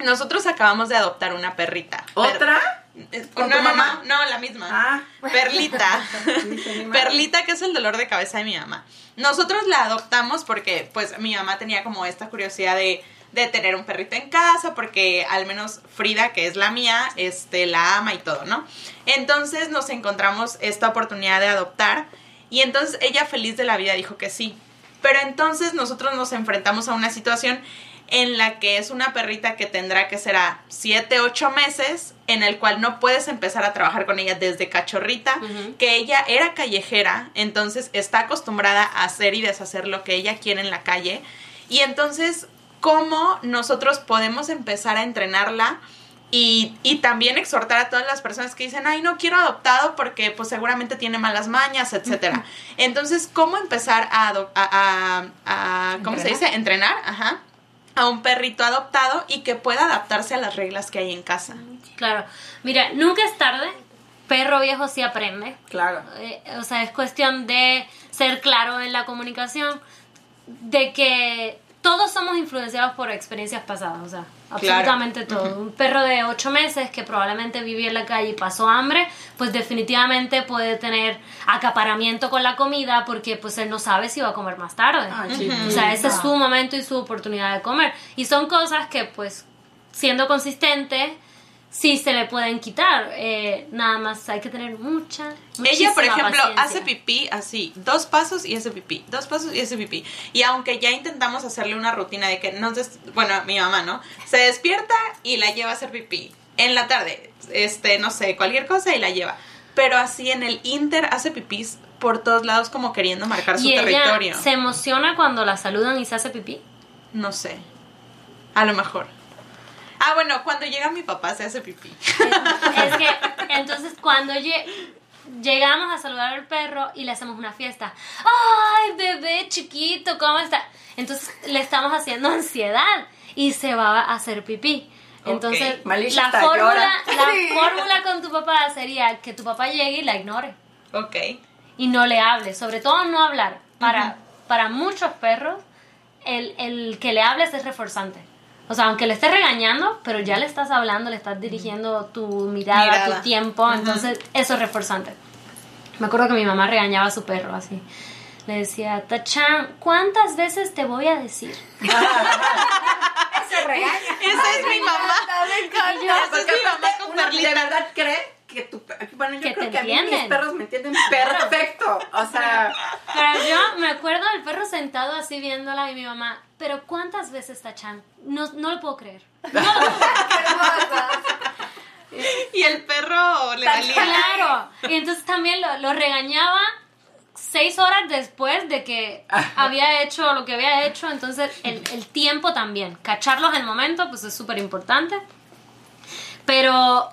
Nosotros acabamos de adoptar una perrita. ¿Otra? ¿Con no, tu mamá? no, no, la misma. Ah. Perlita. Perlita, que es el dolor de cabeza de mi mamá. Nosotros la adoptamos porque, pues, mi mamá tenía como esta curiosidad de, de tener un perrito en casa, porque al menos Frida, que es la mía, este, la ama y todo, ¿no? Entonces nos encontramos esta oportunidad de adoptar y entonces ella feliz de la vida dijo que sí. Pero entonces nosotros nos enfrentamos a una situación en la que es una perrita que tendrá que ser a 7, 8 meses, en el cual no puedes empezar a trabajar con ella desde cachorrita, que ella era callejera, entonces está acostumbrada a hacer y deshacer lo que ella quiere en la calle. Y entonces, ¿cómo nosotros podemos empezar a entrenarla? Y, y también exhortar a todas las personas que dicen, ay, no quiero adoptado porque pues seguramente tiene malas mañas, etcétera. Entonces, ¿cómo empezar a, a, a- a- ¿cómo se dice? Entrenar, ajá, a un perrito adoptado y que pueda adaptarse a las reglas que hay en casa. Claro. Mira, nunca es tarde. Perro viejo sí aprende. Claro. Eh, o sea, es cuestión de ser claro en la comunicación, de que todos somos influenciados por experiencias pasadas, o sea, absolutamente todo. Un perro de ocho meses que probablemente vivió en la calle y pasó hambre, pues definitivamente puede tener acaparamiento con la comida porque pues él no sabe si va a comer más tarde. Ay, O sea, ese es su momento y su oportunidad de comer. Y son cosas que, pues, siendo consistente, sí se le pueden quitar. Eh, nada más hay que tener mucha. Ella, por ejemplo, paciencia. hace pipí así, dos pasos y hace pipí, dos pasos y hace pipí. Y aunque ya intentamos hacerle una rutina de que no bueno, mi mamá, ¿no? Se despierta y la lleva a hacer pipí. En la tarde, este, no sé, cualquier cosa y la lleva. Pero así en el Inter hace pipís por todos lados como queriendo marcar su Y ella territorio. se emociona cuando la saludan y se hace pipí. No sé. A lo mejor. Ah, bueno, cuando llega mi papá se hace pipí. Es que, entonces, cuando lle- llegamos a saludar al perro y le hacemos una fiesta, ¡ay, bebé chiquito, ¿cómo está? Entonces, le estamos haciendo ansiedad y se va a hacer pipí. Entonces, la fórmula, la fórmula con tu papá sería que tu papá llegue y la ignore Ok. y no le hable, sobre todo no hablar. Para, para muchos perros, el, el que le hables es reforzante. O sea, aunque le estés regañando, pero ya le estás hablando, le estás dirigiendo tu mirada, Mirada. tu tiempo, entonces eso es reforzante. Me acuerdo que mi mamá regañaba a su perro así. Le decía, Tachan, ¿cuántas veces te voy a decir? Se regaña. Esa es mi mamá. Y yo, Esa es mi mamá con de verdad cree que tu bueno yo Que creo que a mí mis entienden. perros me entienden perfecto o sea Pero yo me acuerdo del perro sentado así viéndola y mi mamá, pero ¿cuántas veces Tachan? No, no lo puedo creer. No lo puedo Y el perro le valía. Claro. Y entonces también lo, lo regañaba seis horas después de que había hecho lo que había hecho. Entonces el, el tiempo también. Cacharlos en el momento, pues es súper importante. Pero...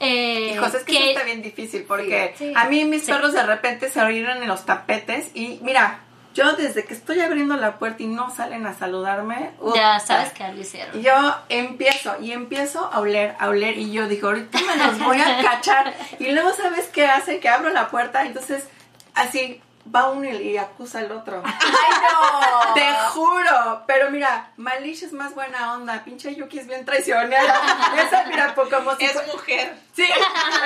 Eh, hijos es que, eso está bien difícil porque Sí. a mí mis Sí. perros de repente se oyeron en los tapetes y mira yo desde que estoy abriendo la puerta y no salen a saludarme Ya sabes que lo hicieron. yo empiezo y empiezo a oler, a oler y yo digo, ahorita me los voy a cachar. Y luego, ¿sabes qué hace? Que abro la puerta, entonces así va uno y acusa al otro. ¡Ay, no! Te juro, pero mira, Malish es más buena onda, pinche Yuki es bien traicionera. Esa, mira, como si... Es fue- mujer. Sí,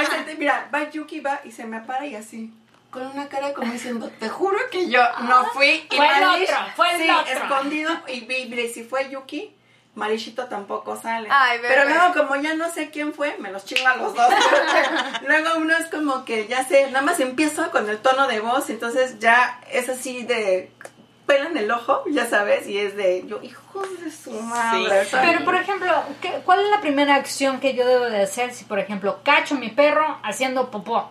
esa, mira, va Yuki, va y se me para y así, con una cara como diciendo, te juro que yo no fui. Y Fue el otro, fue el sí, otro. escondido, y, vi- mire, si fue Yuki, Malishito tampoco sale. Ay, bebé. Pero luego, como ya no sé quién fue, me los chingo a los dos. luego uno es como que, ya sé, nada más empiezo con el tono de voz, entonces ya es así de pelan el ojo, ya sabes, y es de yo, hijos de su madre. Pero, por ejemplo, ¿qué- ¿cuál es la primera acción que yo debo de hacer si, por ejemplo, cacho a mi perro haciendo popó?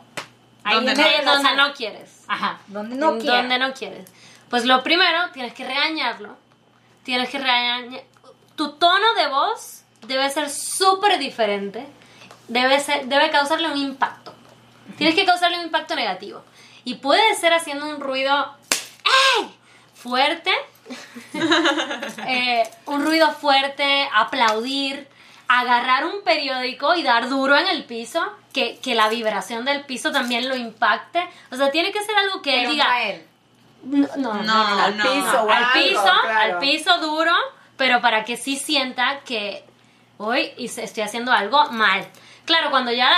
Ahí ¿Dónde en no? la donde no quieres. Ajá, donde no En quiero. donde no quieres. Pues lo primero, tienes que regañarlo. Tienes que regañar. Tu tono de voz debe ser súper diferente. Debe, ser, debe causarle un impacto. Tienes que causarle un impacto negativo. Y puede ser haciendo un ruido ¡ey! fuerte. Eh, un ruido fuerte, aplaudir, agarrar un periódico y dar duro en el piso. Que, que la vibración del piso también lo impacte. O sea, tiene que ser algo que él Pero diga. no a él. No, no, no, No, no, al piso, o al algo, piso, claro. al piso duro, pero para que sí sienta que hoy estoy haciendo algo mal. Claro, cuando ya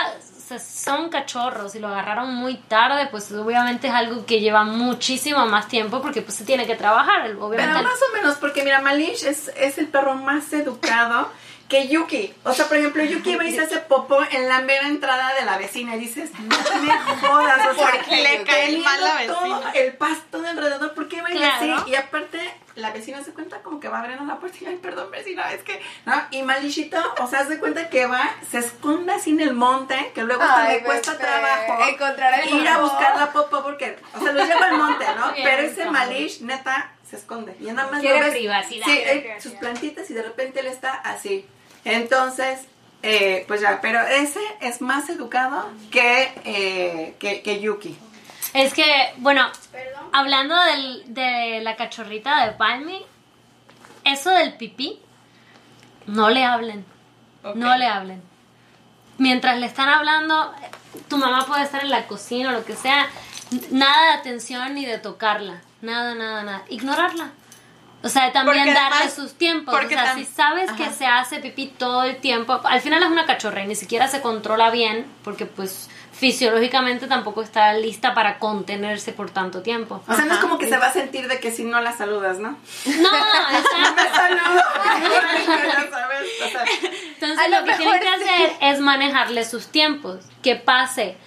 son cachorros y lo agarraron muy tarde, pues obviamente es algo que lleva muchísimo más tiempo porque pues se tiene que trabajar, Pero obviamente. más o menos, porque mira, Malish es, es el perro más educado que Yuki. O sea, por ejemplo, Yuki va y se hace popó en la mera entrada de la vecina y dices, no me jodas, o sea, Porque le cae mal la todo vecina. el pasto de alrededor, ¿por qué va y Claro. así? Y aparte la vecina se cuenta como que va abriendo la puerta y, ay, perdón, vecina, es que, ¿no? Y Malishito, o sea, se cuenta que va, se esconde así en el monte, que luego hasta Ay, le cuesta bebé, trabajo encontrar el ir a buscar la popó porque, o sea, lo lleva al monte, ¿no? Bien, Pero ese. Malish, neta, se esconde. Y nada más Quiere lo ves- privacidad. Sí, eh, sus plantitas y de repente él está así. Entonces, eh, pues ya, pero ese es más educado que, eh, que, que Yuki. Es que, bueno, hablando del- de la cachorrita de Palmy, eso del pipí, no le hablen. No le hablen. Mientras le están hablando, tu mamá puede estar en la cocina o lo que sea, nada de atención ni de tocarla. Nada, nada, nada. Ignorarla. O sea, también Porque darle además- sus tiempos. O sea, si sabes que se hace pipí todo el tiempo, al final es una cachorra y ni siquiera se controla bien porque pues fisiológicamente tampoco está lista para contenerse por tanto tiempo. O sea, no es como que se va a sentir de que si no la saludas, ¿no? No, exacto. Saludo. ya sabes, o sea, Entonces lo, lo que tienen que hacer es manejarle sus tiempos, que pase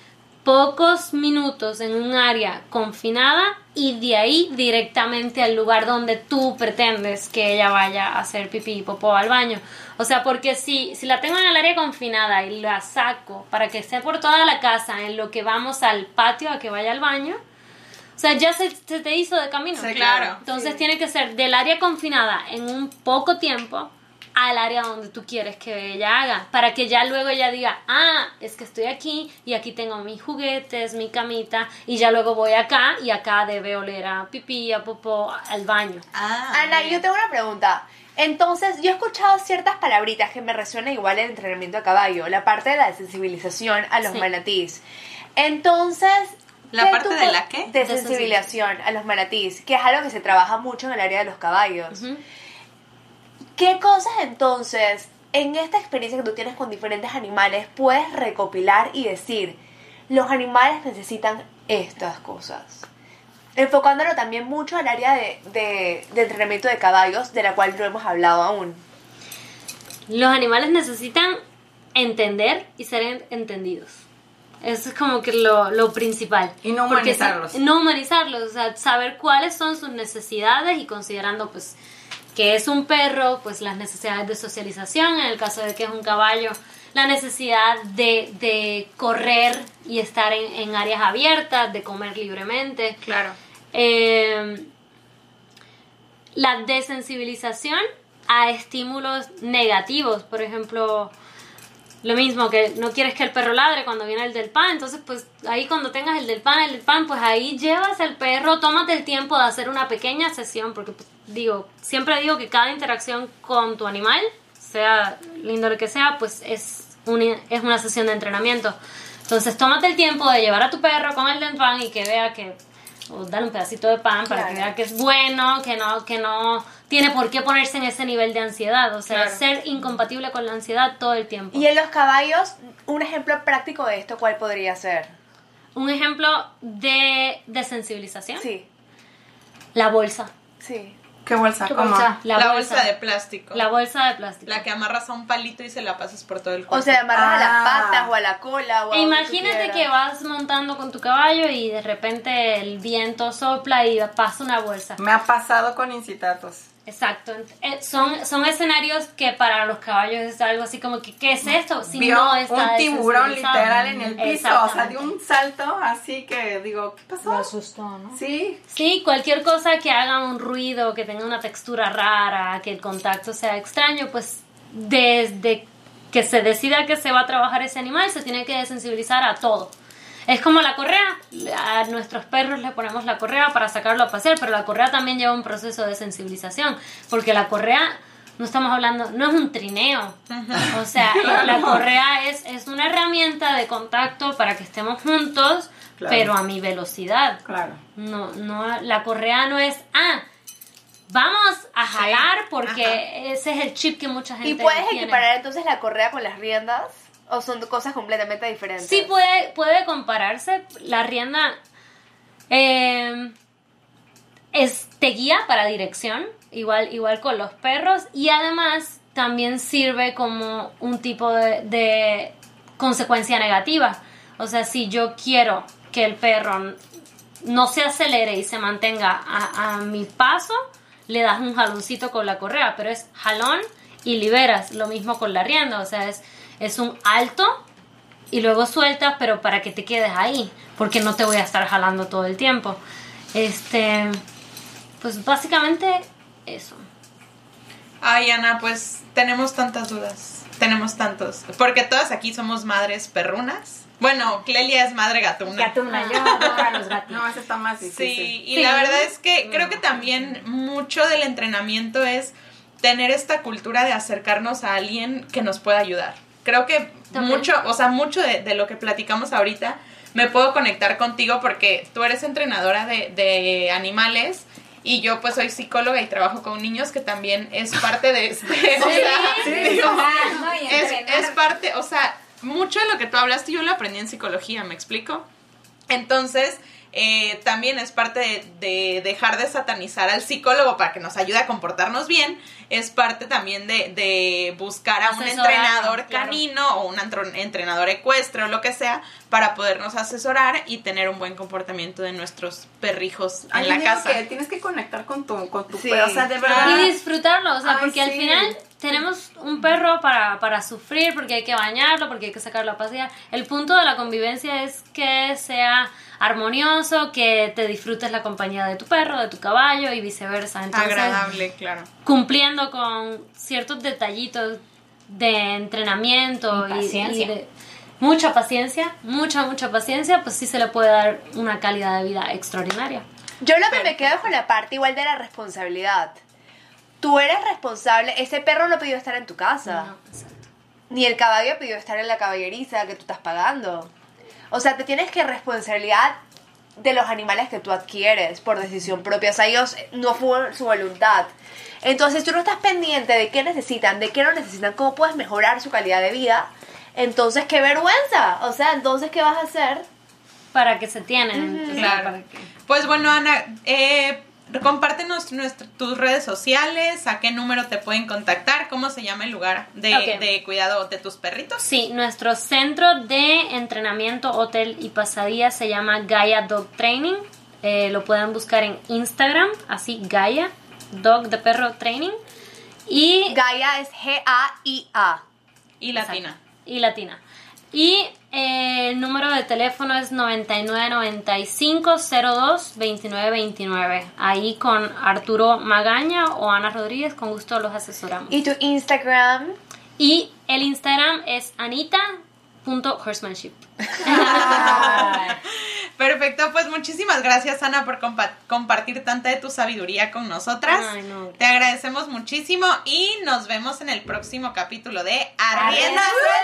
pocos minutos en un área confinada y de ahí directamente al lugar donde tú pretendes que ella vaya a hacer pipí y popó al baño. O sea, porque si, si la tengo en el área confinada y la saco para que esté por toda la casa en lo que vamos al patio a que vaya al baño, o sea, ya se, se te hizo de camino. Sí, Claro. Entonces tiene que ser del área confinada en un poco tiempo al área donde tú quieres que ella haga, para que ya luego ella diga, ah, es que estoy aquí y aquí tengo mis juguetes, mi camita, y ya luego voy acá y acá debe oler a pipí, a popó, al baño. Ah, Ana, yo tengo una pregunta. Entonces, yo he escuchado ciertas palabritas que me resuenan igual el entrenamiento a caballo, la parte de la sensibilización a los Sí. manatís. Entonces, ¿La ¿qué parte de la qué? De sensibilización a los manatís, que es algo que se trabaja mucho en el área de los caballos. ¿Qué cosas entonces, en esta experiencia que tú tienes con diferentes animales, puedes recopilar y decir, los animales necesitan estas cosas? Enfocándolo también mucho al área de, de- de entrenamiento de caballos, de la cual no hemos hablado aún. Los animales necesitan entender y ser en- entendidos. Eso es como que lo, lo principal. Y no si- humanizarlos. no humanizarlos, o sea, saber cuáles son sus necesidades y considerando pues que es un perro, pues las necesidades de socialización, en el caso de que es un caballo, la necesidad de, de correr y estar en, en áreas abiertas, de comer libremente. Claro. Eh, la desensibilización a estímulos negativos, por ejemplo, lo mismo que no quieres que el perro ladre cuando viene el del pan, entonces pues ahí cuando tengas el del pan, el del pan, pues ahí llevas al perro, tómate el tiempo de hacer una pequeña sesión, porque pues, digo, siempre digo que cada interacción con tu animal, sea lindo lo que sea, pues es una, es una sesión de entrenamiento. Entonces tómate el tiempo de llevar a tu perro con el del pan y que vea que o darle un pedacito de pan para que vea que es bueno, que no, que no tiene por qué ponerse en ese nivel de ansiedad, o sea, Claro. ser incompatible con la ansiedad todo el tiempo. Y en los caballos, un ejemplo práctico de esto, ¿cuál podría ser? Un ejemplo de desensibilización, Sí, la bolsa. sí. ¿Qué bolsa? ¿Qué ¿Cómo? bolsa? La, bolsa. de plástico. La bolsa de plástico. La que amarras a un palito y se la pasas por todo el cuerpo. O sea, amarras a las Ah. patas o a la cola o a E imagínate que vas montando con tu caballo y de repente el viento sopla y pasa una bolsa. Me ha pasado con incitatos. Exacto. Eh, son, son escenarios que para los caballos es algo así como que, ¿qué es esto? Si Vio no está un tiburón literal en el piso, o sea, de un salto así que digo, ¿qué Lo pasó? asustó, ¿no? Sí, Sí, cualquier cosa que haga un ruido, que tenga una textura rara, que el contacto sea extraño, pues desde que se decida que se va a trabajar ese animal, se tiene que desensibilizar a todo. Es como la correa, a nuestros perros le ponemos la correa para sacarlo a pasear, pero la correa también lleva un proceso de sensibilización, porque la correa, no estamos hablando, no es un trineo, o sea, la correa es, es una herramienta de contacto para que estemos juntos, Claro. pero a mi velocidad. claro. No, no, la correa no es, ah, vamos a jalar porque ajá. ese es el chip que mucha gente ¿Y puedes tiene. equiparar entonces la correa con las riendas? ¿O son cosas completamente diferentes? Sí puede, puede compararse. La rienda eh, es, te guía para dirección, igual, igual con los perros, y además también sirve como un tipo de, consecuencia negativa. O sea, si yo quiero que el perro no se acelere y se mantenga a, a mi paso, le das un jaloncito con la correa, pero es jalón y liberas. Lo mismo con la rienda, o sea, es, es un alto y luego sueltas, pero para que te quedes ahí, porque no te voy a estar jalando todo el tiempo. Este, pues básicamente eso. Ay, Ana, pues tenemos tantas dudas. Tenemos tantos. Porque todas aquí somos madres perrunas. Bueno, Clelia es madre gatuna. Gatuna, yo adoro a los gatitos. No, ese está más difícil. Sí, y Sí. la verdad es que creo que también mucho del entrenamiento es tener esta cultura de acercarnos a alguien que nos pueda ayudar. Creo que También. mucho, o sea, mucho de, de lo que platicamos ahorita me puedo conectar contigo porque tú eres entrenadora de, de animales y yo pues soy psicóloga y trabajo con niños que también es parte de este, o sea, sí, digo, no, y es, entrenar. es parte, o sea, mucho de lo que tú hablaste yo lo aprendí en psicología, ¿me explico? Entonces, eh, también es parte de, de dejar de satanizar al psicólogo para que nos ayude a comportarnos bien. Es parte también de, de buscar a un entrenador claro. canino o un entrenador ecuestre o lo que sea para podernos asesorar y tener un buen comportamiento de nuestros perrijos Ay, en la casa. que tienes que conectar con tu, con tu Sí, perro, o sea, de verdad. Y disfrutarlo, o sea, Ay, porque al final tenemos un perro para, para sufrir, porque hay que bañarlo, porque hay que sacarlo a pasear. El punto de la convivencia es que sea armonioso, que te disfrutes la compañía de tu perro, de tu caballo y viceversa. Entonces, Agradable, claro. cumpliendo con ciertos detallitos de entrenamiento Y y, paciencia. y de mucha paciencia, mucha, mucha paciencia, pues sí se le puede dar una calidad de vida extraordinaria. Yo lo que me quedo con la parte igual de la responsabilidad. Tú eres responsable, ese perro no pidió estar en tu casa. No, exacto. Ni el caballo pidió estar en la caballeriza que tú estás pagando. O sea, te tienes que responsabilidad de los animales que tú adquieres por decisión propia. O sea, ellos no fue su voluntad. Entonces, tú no estás pendiente de qué necesitan, de qué no necesitan, cómo puedes mejorar su calidad de vida. Entonces, qué vergüenza. O sea, entonces, ¿qué vas a hacer? Para que se tienen. Claro. para que- Pues bueno, Ana, eh, compártenos tus redes sociales, a qué número te pueden contactar, cómo se llama el lugar de, cuidado de tus perritos. Sí, nuestro centro de entrenamiento, hotel y pasadía se llama Gaia Dog Training. Eh, lo pueden buscar en Instagram, así Gaia, Dog de Perro Training. Y Gaia es G-A-I-A. Y latina. y latina. Y el número de teléfono es 9995-02-2929. Ahí con Arturo Magaña o Ana Rodríguez, con gusto los asesoramos. Y tu Instagram. Y el Instagram es anita.horsemanship. Perfecto, pues muchísimas gracias Ana por compa- compartir tanta de tu sabiduría con nosotras. Ay, no. Te agradecemos muchísimo y nos vemos en el próximo capítulo de Arrienda Arrienda Suelta.